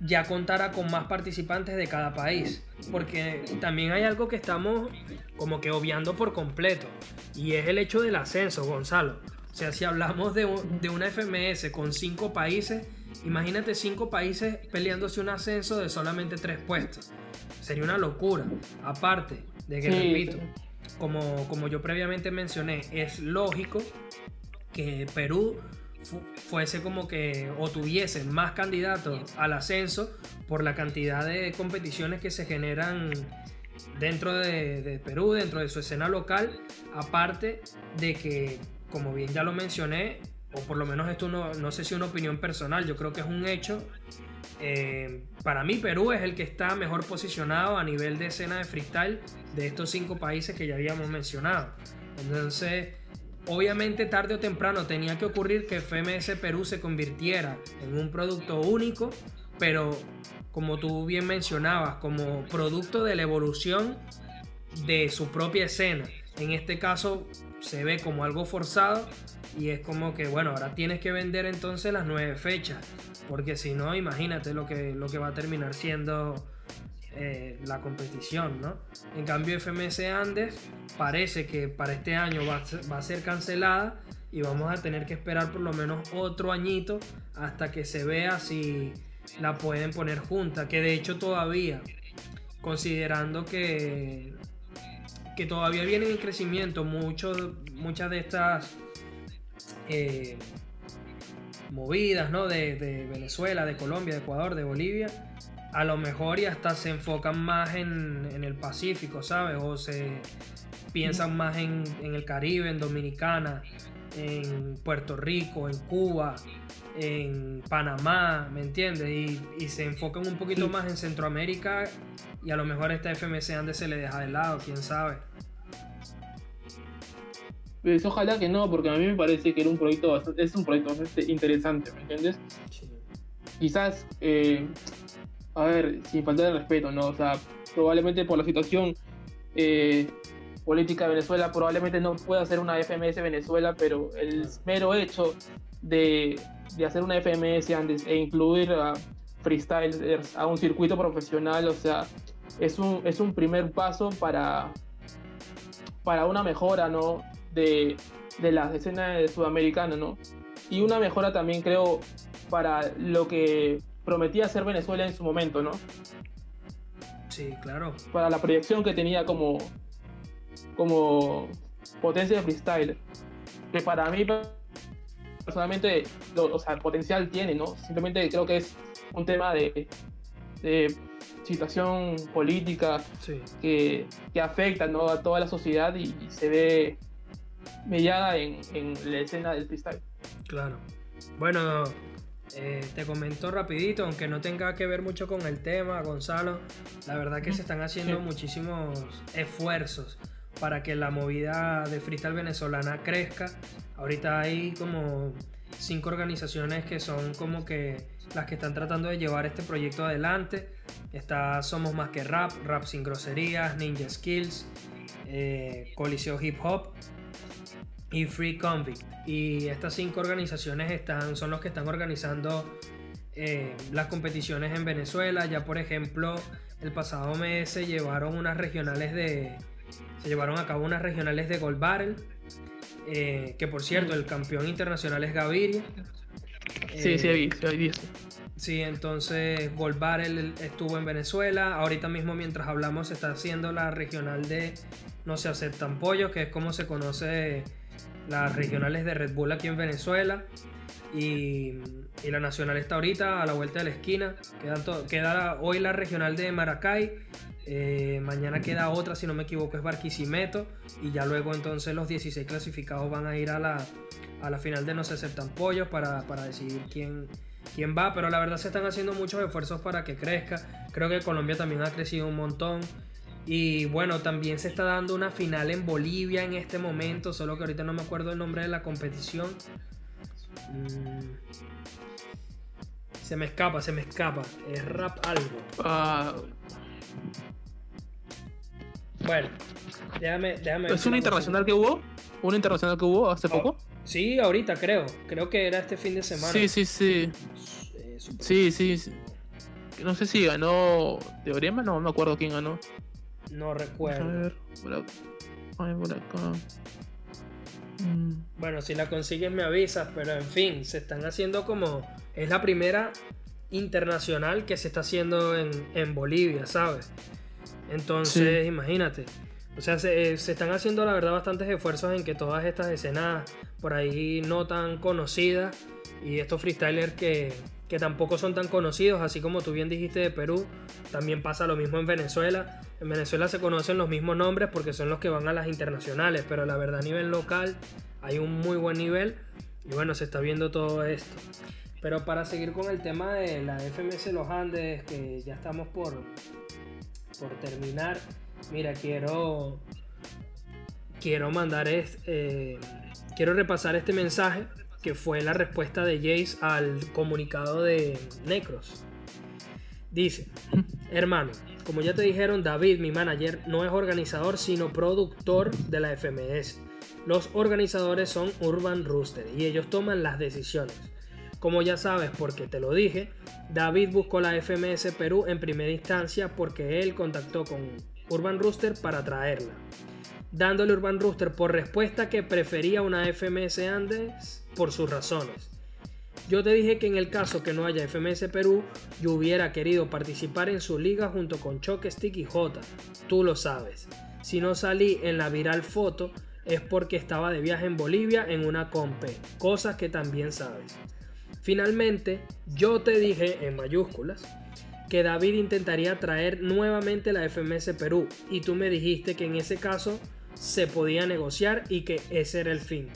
ya contara con más participantes de cada país. Porque también hay algo que estamos como que obviando por completo. Y es el hecho del ascenso, Gonzalo. O sea, si hablamos de, de una FMS con cinco países, imagínate cinco países peleándose un ascenso de solamente tres puestos. Sería una locura. Aparte de que, repito, como, como yo previamente mencioné, es lógico que Perú fuese como que o tuviese más candidatos al ascenso por la cantidad de competiciones que se generan dentro de, Perú, dentro de su escena local, aparte de que, como bien ya lo mencioné, o por lo menos esto no, no sé si es una opinión personal, yo creo que es un hecho. Eh, para mí Perú es el que está mejor posicionado a nivel de escena de freestyle de estos cinco países que ya habíamos mencionado. Entonces, Obviamente tarde o temprano tenía que ocurrir que FMS Perú se convirtiera en un producto único, pero como tú bien mencionabas, como producto de la evolución de su propia escena. En este caso se ve como algo forzado y es como que, bueno, ahora tienes que vender entonces las nueve fechas, porque si no, imagínate lo que, lo que va a terminar siendo eh, la competición, ¿no? En cambio, FMS Andes parece que para este año va a, ser, cancelada y vamos a tener que esperar por lo menos otro añito hasta que se vea si la pueden poner junta, que de hecho todavía, considerando que, que todavía vienen en crecimiento. Muchos, muchas de estas eh, movidas ¿no? de, Venezuela, de Colombia, de Ecuador, de Bolivia, a lo mejor y hasta se enfocan más en, en el Pacífico, ¿sabes? O se piensan más en, en el Caribe, en Dominicana, en Puerto Rico, en Cuba, en Panamá, ¿me entiendes? Y, se enfocan un poquito más en Centroamérica y a lo mejor esta FMC Andes se le deja de lado, quién sabe. Pues ojalá que no, porque a mí me parece que era un proyecto bastante, es un proyecto bastante interesante, ¿me entiendes? Quizás, eh, a ver, sin faltar de respeto, ¿no? O sea, probablemente por la situación eh, política de Venezuela, probablemente no pueda hacer una FMS Venezuela, pero el mero hecho de, hacer una FMS antes e incluir a freestylers a un circuito profesional, o sea, es un, es un primer paso para, para una mejora, ¿no? De, de la escena sudamericana, ¿no? Y una mejora también creo para lo que prometía ser Venezuela en su momento, ¿no? Sí, claro. Para la proyección que tenía como, como potencia de freestyle. Que para mí personalmente, o sea, potencial tiene, ¿no? Simplemente creo que es un tema de, de situación política que, que, afecta ¿no? a toda la sociedad y, se ve mellada en, en, la escena del freestyle. Claro. Bueno, eh, te comento rapidito, aunque no tenga que ver mucho con el tema, Gonzalo, la verdad que se están haciendo muchísimos esfuerzos para que la movida de freestyle venezolana crezca. Ahorita hay como cinco organizaciones que son como que las que están tratando de llevar este proyecto adelante. Está Somos Más que Rap, Rap Sin Groserías, Ninja Skills, eh, Coliseo Hip Hop y Free Convict. Y estas cinco organizaciones están, son los que están organizando eh, las competiciones en Venezuela. Ya por ejemplo, el pasado mes se llevaron unas regionales de, se llevaron a cabo unas regionales de Gold Barrel, eh, que por cierto, el campeón internacional es Gaviria. Sí, sí, ahí, sí, Sí, entonces Gold Barrel estuvo en Venezuela. Ahorita mismo, mientras hablamos, se está haciendo la regional de No se aceptan pollos, que es como se conoce las regionales de Red Bull aquí en Venezuela. Y, la nacional está ahorita a la vuelta de la esquina. Queda, queda hoy la regional de Maracay eh, mañana queda otra, si no me equivoco, es Barquisimeto. Y ya luego entonces los 16 clasificados van a ir a la, a la final de No se aceptan pollos para, decidir quién, quién va. Pero la verdad se están haciendo muchos esfuerzos para que crezca. Creo que Colombia también ha crecido un montón. Y bueno, también se está dando una final en Bolivia en este momento, solo que ahorita no me acuerdo el nombre de la competición. Mm. Se me escapa, se me escapa. Es rap algo. Ah, bueno, déjame, déjame. ¿Es una internacional que hubo? ¿Una internacional que hubo hace oh, poco? Sí, ahorita creo. Creo que era este fin de semana. Sí, sí, sí. sí, sí, No sé si ganó Teorema, no me acuerdo quién ganó. No recuerdo. A ver, por acá. Mm. Bueno, si la consigues me avisas, pero en fin, se están haciendo como... Es la primera internacional que se está haciendo en, en Bolivia, ¿sabes? Entonces, imagínate. O sea, se, están haciendo la verdad bastantes esfuerzos en que todas estas escenas por ahí no tan conocidas y estos freestylers que, que tampoco son tan conocidos, así como tú bien dijiste de Perú, también pasa lo mismo en Venezuela. En Venezuela se conocen los mismos nombres porque son los que van a las internacionales, pero la verdad a nivel local hay un muy buen nivel y bueno, se está viendo todo esto. Pero para seguir con el tema de la FMS Los Andes, que ya estamos por, por terminar, mira, quiero, quiero mandar, eh, quiero repasar este mensaje que fue la respuesta de Jace al comunicado de Necros. Dice, hermano, como ya te dijeron, David, mi manager, no es organizador, sino productor de la FMS. Los organizadores son Urban Rooster y ellos toman las decisiones. Como ya sabes, porque te lo dije, David buscó la FMS Perú en primera instancia porque él contactó con Urban Rooster para traerla, dándole Urban Rooster por respuesta que prefería una FMS Andes por sus razones. Yo te dije que en el caso que no haya FMS Perú, yo hubiera querido participar en su liga junto con Choque Stick y J, tú lo sabes. Si no salí en la viral foto es porque estaba de viaje en Bolivia en una compe, cosas que también sabes. Finalmente, yo te dije en mayúsculas que David intentaría traer nuevamente la FMS Perú y tú me dijiste que en ese caso se podía negociar y que ese era el fin.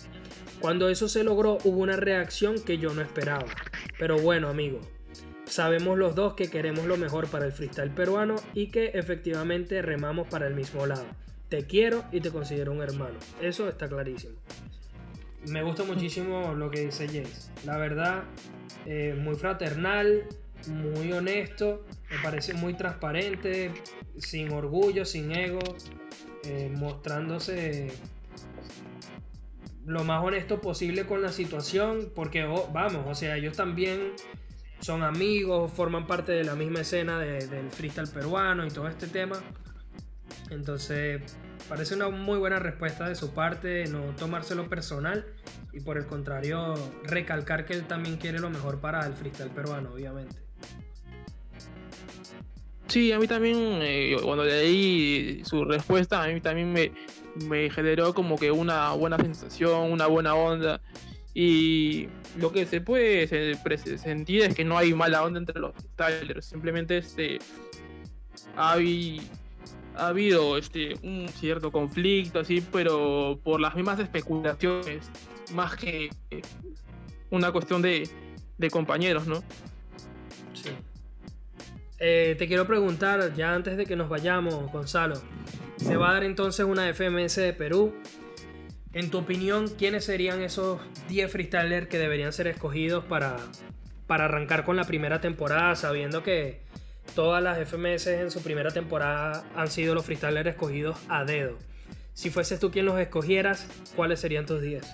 Cuando eso se logró hubo una reacción que yo no esperaba. Pero bueno amigo, sabemos los dos que queremos lo mejor para el freestyle peruano y que efectivamente remamos para el mismo lado. Te quiero y te considero un hermano. Eso está clarísimo. Me gusta muchísimo lo que dice Jace. La verdad, eh, muy fraternal, muy honesto, me parece muy transparente, sin orgullo, sin ego, eh, mostrándose lo más honesto posible con la situación, porque oh, vamos, o sea, ellos también son amigos, forman parte de la misma escena del freestyle peruano y todo este tema. Entonces, parece una muy buena respuesta de su parte, no tomárselo personal y por el contrario, recalcar que él también quiere lo mejor para el freestyle peruano, obviamente. Sí, a mí también, eh, cuando leí su respuesta, a mí también me, me generó como que una buena sensación, una buena onda. Y lo que se puede sentir es que no hay mala onda entre los Tyler, simplemente este ha, ha habido este un cierto conflicto así, pero por las mismas especulaciones, más que una cuestión de, de compañeros, ¿no? Sí. Eh, te quiero preguntar, ya antes de que nos vayamos, Gonzalo, se va a dar entonces una FMS de Perú. En tu opinión, ¿quiénes serían esos 10 freestylers que deberían ser escogidos para, para arrancar con la primera temporada, sabiendo que todas las FMS en su primera temporada han sido los freestylers escogidos a dedo? Si fueses tú quien los escogieras, ¿cuáles serían tus 10?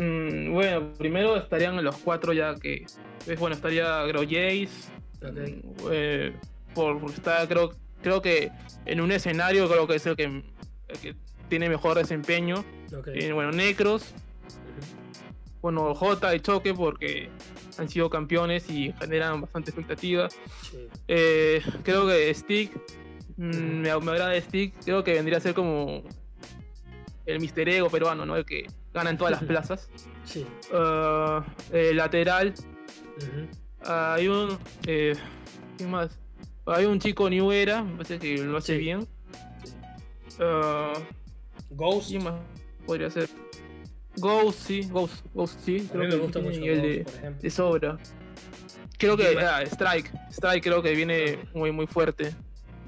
Mm, bueno, primero estarían los cuatro ya que... Bueno, estaría Grojace. Okay. Eh, por estar, creo, creo que en un escenario creo que es el que, tiene mejor desempeño. Eh, bueno, Necros. Bueno, J y Choque porque han sido campeones y generan bastante expectativa. Eh, creo que Stick, mm, me, me, agrada Stick, creo que vendría a ser como el Mister Ego peruano, ¿no? El que gana en todas las plazas. Sí. Uh, lateral. hay un. Eh, ¿Qué más? Hay un chico New Era, me parece que lo hace bien. Uh, Ghost. ¿Quién más podría ser? Ghost, sí, Ghost, Ghost, sí. Creo que me gusta mucho Ghost, de, de, sobra. Creo que ah, Strike, Strike creo que viene muy muy fuerte.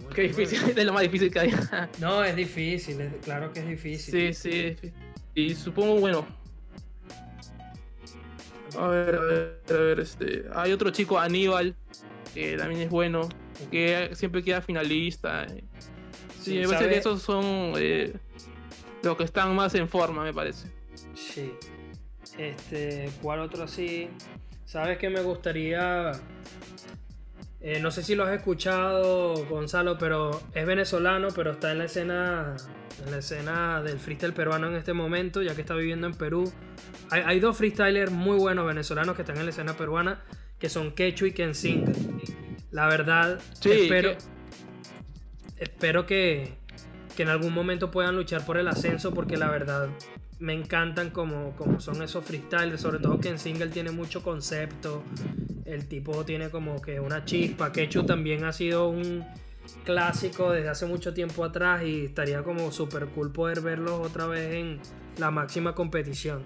Muy Qué difícil, es lo más difícil que hay. no, es difícil, es, claro que es difícil. Sí, sí. Y supongo, bueno. A ver, a ver, a ver, este. Hay otro chico, Aníbal, que también es bueno que siempre queda finalista. Sí, me parece que esos son eh, los que están más en forma, me parece. Sí. Este, ¿cuál otro así? Sabes que me gustaría. Eh, no sé si lo has escuchado, Gonzalo, pero es venezolano, pero está en la escena. En la escena del freestyle peruano en este momento, ya que está viviendo en Perú. Hay, hay dos freestylers muy buenos venezolanos que están en la escena peruana, que son Quechu y Kensing. La verdad, espero, que... espero que, en algún momento puedan luchar por el ascenso porque la verdad me encantan como, como son esos freestyles, sobre todo que en single tiene mucho concepto, el tipo tiene como que una chispa, Quechu también ha sido un clásico desde hace mucho tiempo atrás y estaría como súper cool poder verlos otra vez en la máxima competición.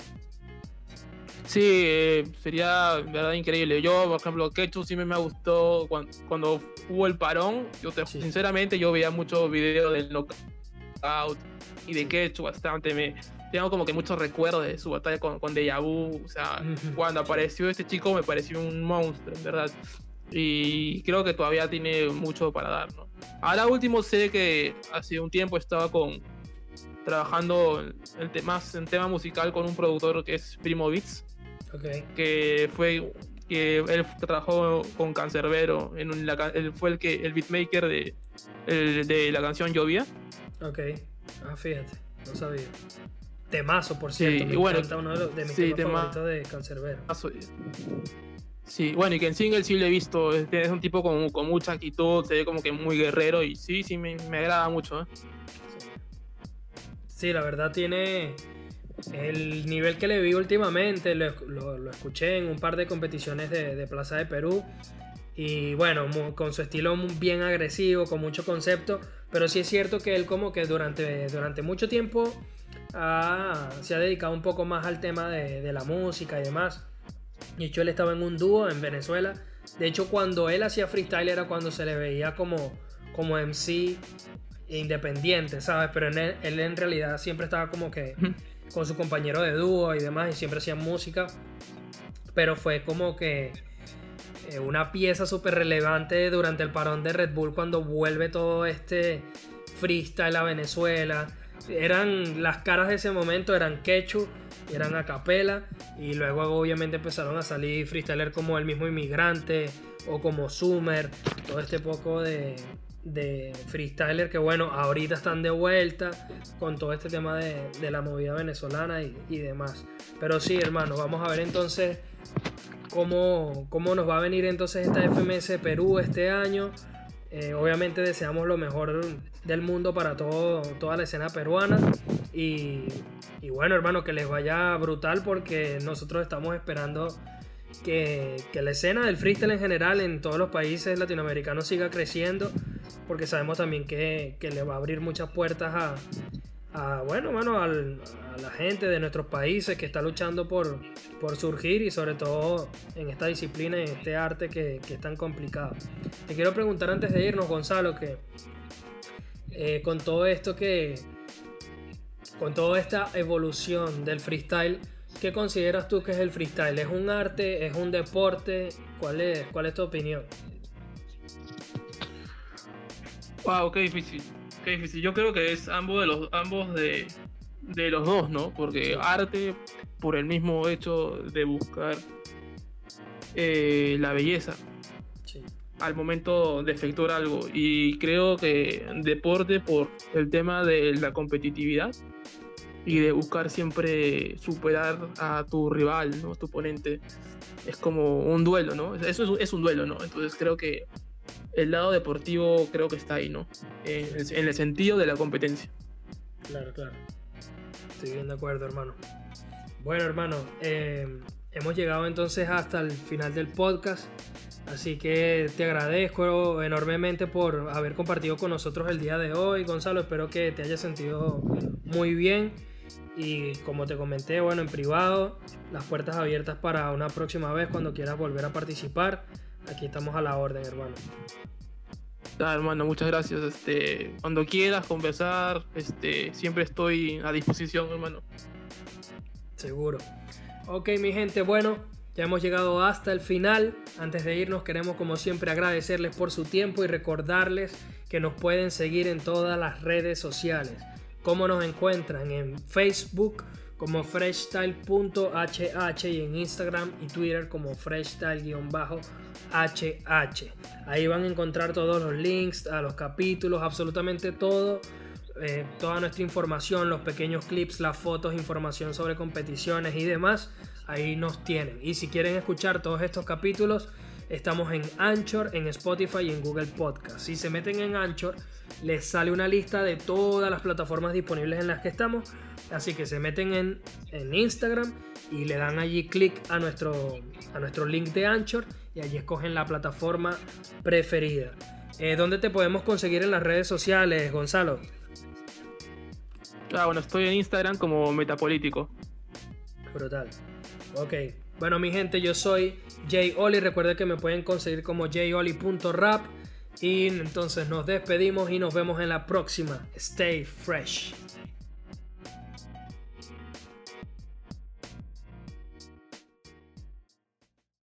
Sí, eh, sería verdad increíble. Yo, por ejemplo, Ketchup sí me, gustó cuando, hubo el parón. Yo sinceramente yo veía muchos videos del knockout y de Ketchup bastante. Me tengo como que muchos recuerdos de su batalla con, con Deja Vu. O sea, cuando apareció este chico me pareció un monstruo, en verdad. Y creo que todavía tiene mucho para dar, ¿no? Ahora último sé que hace un tiempo estaba con trabajando en, más en tema musical con un productor que es Primo Beats que fue que él trabajó con Cancerbero, en él fue el que el beatmaker de, de la canción Llovía. Ok, ah, fíjate, no sabía. Temazo, por cierto. Sí, y bueno, uno de, mis sí, temas favoritos de Cancerbero. Sí, bueno, y que en single sí lo he visto, es, un tipo con, con, mucha actitud, se ve como que muy guerrero y sí, sí, me, me agrada mucho. ¿eh? Sí. la verdad tiene el nivel que le vi últimamente, lo, lo, escuché en un par de competiciones de, de, Plaza de Perú y bueno, con su estilo bien agresivo, con mucho concepto, pero sí es cierto que él como que durante, durante mucho tiempo se ha dedicado un poco más al tema de, de la música y demás. De hecho, él estaba en un dúo en Venezuela. De hecho, cuando él hacía freestyle era cuando se le veía como, como MC independiente, ¿sabes? Pero él, en realidad siempre estaba como que con su compañero de dúo y demás y siempre hacía música. Pero fue como que eh, una pieza súper relevante durante el parón de Red Bull cuando vuelve todo este freestyle a Venezuela. Eran las caras de ese momento, eran Quechu eran a capela y luego obviamente empezaron a salir freestyler como el mismo inmigrante o como Summer, todo este poco de, de freestyler que bueno, ahorita están de vuelta con todo este tema de, la movida venezolana y, demás. Pero sí, hermano, vamos a ver entonces cómo, cómo nos va a venir entonces esta FMS Perú este año. Eh, obviamente deseamos lo mejor del mundo para toda la escena peruana. Y, bueno hermano que les vaya brutal porque nosotros estamos esperando que, la escena del freestyle en general en todos los países latinoamericanos siga creciendo porque sabemos también que, que le va a abrir muchas puertas a, bueno, mano, a la gente de nuestros países que está luchando por, por surgir y sobre todo en esta disciplina en este arte que, que, es tan complicado. Te quiero preguntar antes de irnos, Gonzalo, que eh, con todo esto que, con toda esta evolución del freestyle, ¿qué consideras tú que es el freestyle? ¿Es un arte? ¿Es un deporte? ¿Cuál es, cuál es tu opinión? Wow, qué difícil. Qué difícil. Yo creo que es ambos de los, ambos de, los dos, ¿no? Porque arte, por el mismo hecho de buscar eh, la belleza al momento de efectuar algo. Y creo que deporte por el tema de la competitividad y de buscar siempre superar a tu rival, ¿no? tu oponente. Es como un duelo, ¿no? Eso es, es un duelo, ¿no? Entonces creo que el lado deportivo creo que está ahí, ¿no? En, el sentido de la competencia. Claro, claro. Estoy bien de acuerdo, hermano. Bueno, hermano, eh, hemos llegado entonces hasta el final del podcast. Así que te agradezco enormemente por haber compartido con nosotros el día de hoy, Gonzalo. Espero que te hayas sentido muy bien. Y como te comenté, bueno, en privado, las puertas abiertas para una próxima vez cuando quieras volver a participar. Aquí estamos a la orden, hermano. Ah, hermano, muchas gracias. Este, cuando quieras conversar, este, siempre estoy a disposición, hermano. Seguro. Ok, mi gente, bueno, ya hemos llegado hasta el final. Antes de irnos, queremos como siempre agradecerles por su tiempo y recordarles que nos pueden seguir en todas las redes sociales. ¿Cómo nos encuentran? En Facebook como freshstyle.hh y en Instagram y Twitter como freshstyle-hh. Ahí van a encontrar todos los links a los capítulos, absolutamente todo. Eh, toda nuestra información, los pequeños clips, las fotos, información sobre competiciones y demás, ahí nos tienen. Y si quieren escuchar todos estos capítulos, estamos en Anchor, en Spotify y en Google Podcast. Si se meten en Anchor, les sale una lista de todas las plataformas disponibles en las que estamos Así que se meten en, en Instagram y le dan allí clic a nuestro, a nuestro link de Anchor y allí escogen la plataforma preferida. Eh, ¿Dónde te podemos conseguir en las redes sociales, Gonzalo? Ah, bueno, estoy en Instagram como Metapolítico. Brutal. Ok. Bueno, mi gente, yo soy Jay Oli. Recuerden que me pueden conseguir como jayoli.rap. Y entonces nos despedimos y nos vemos en la próxima. Stay fresh.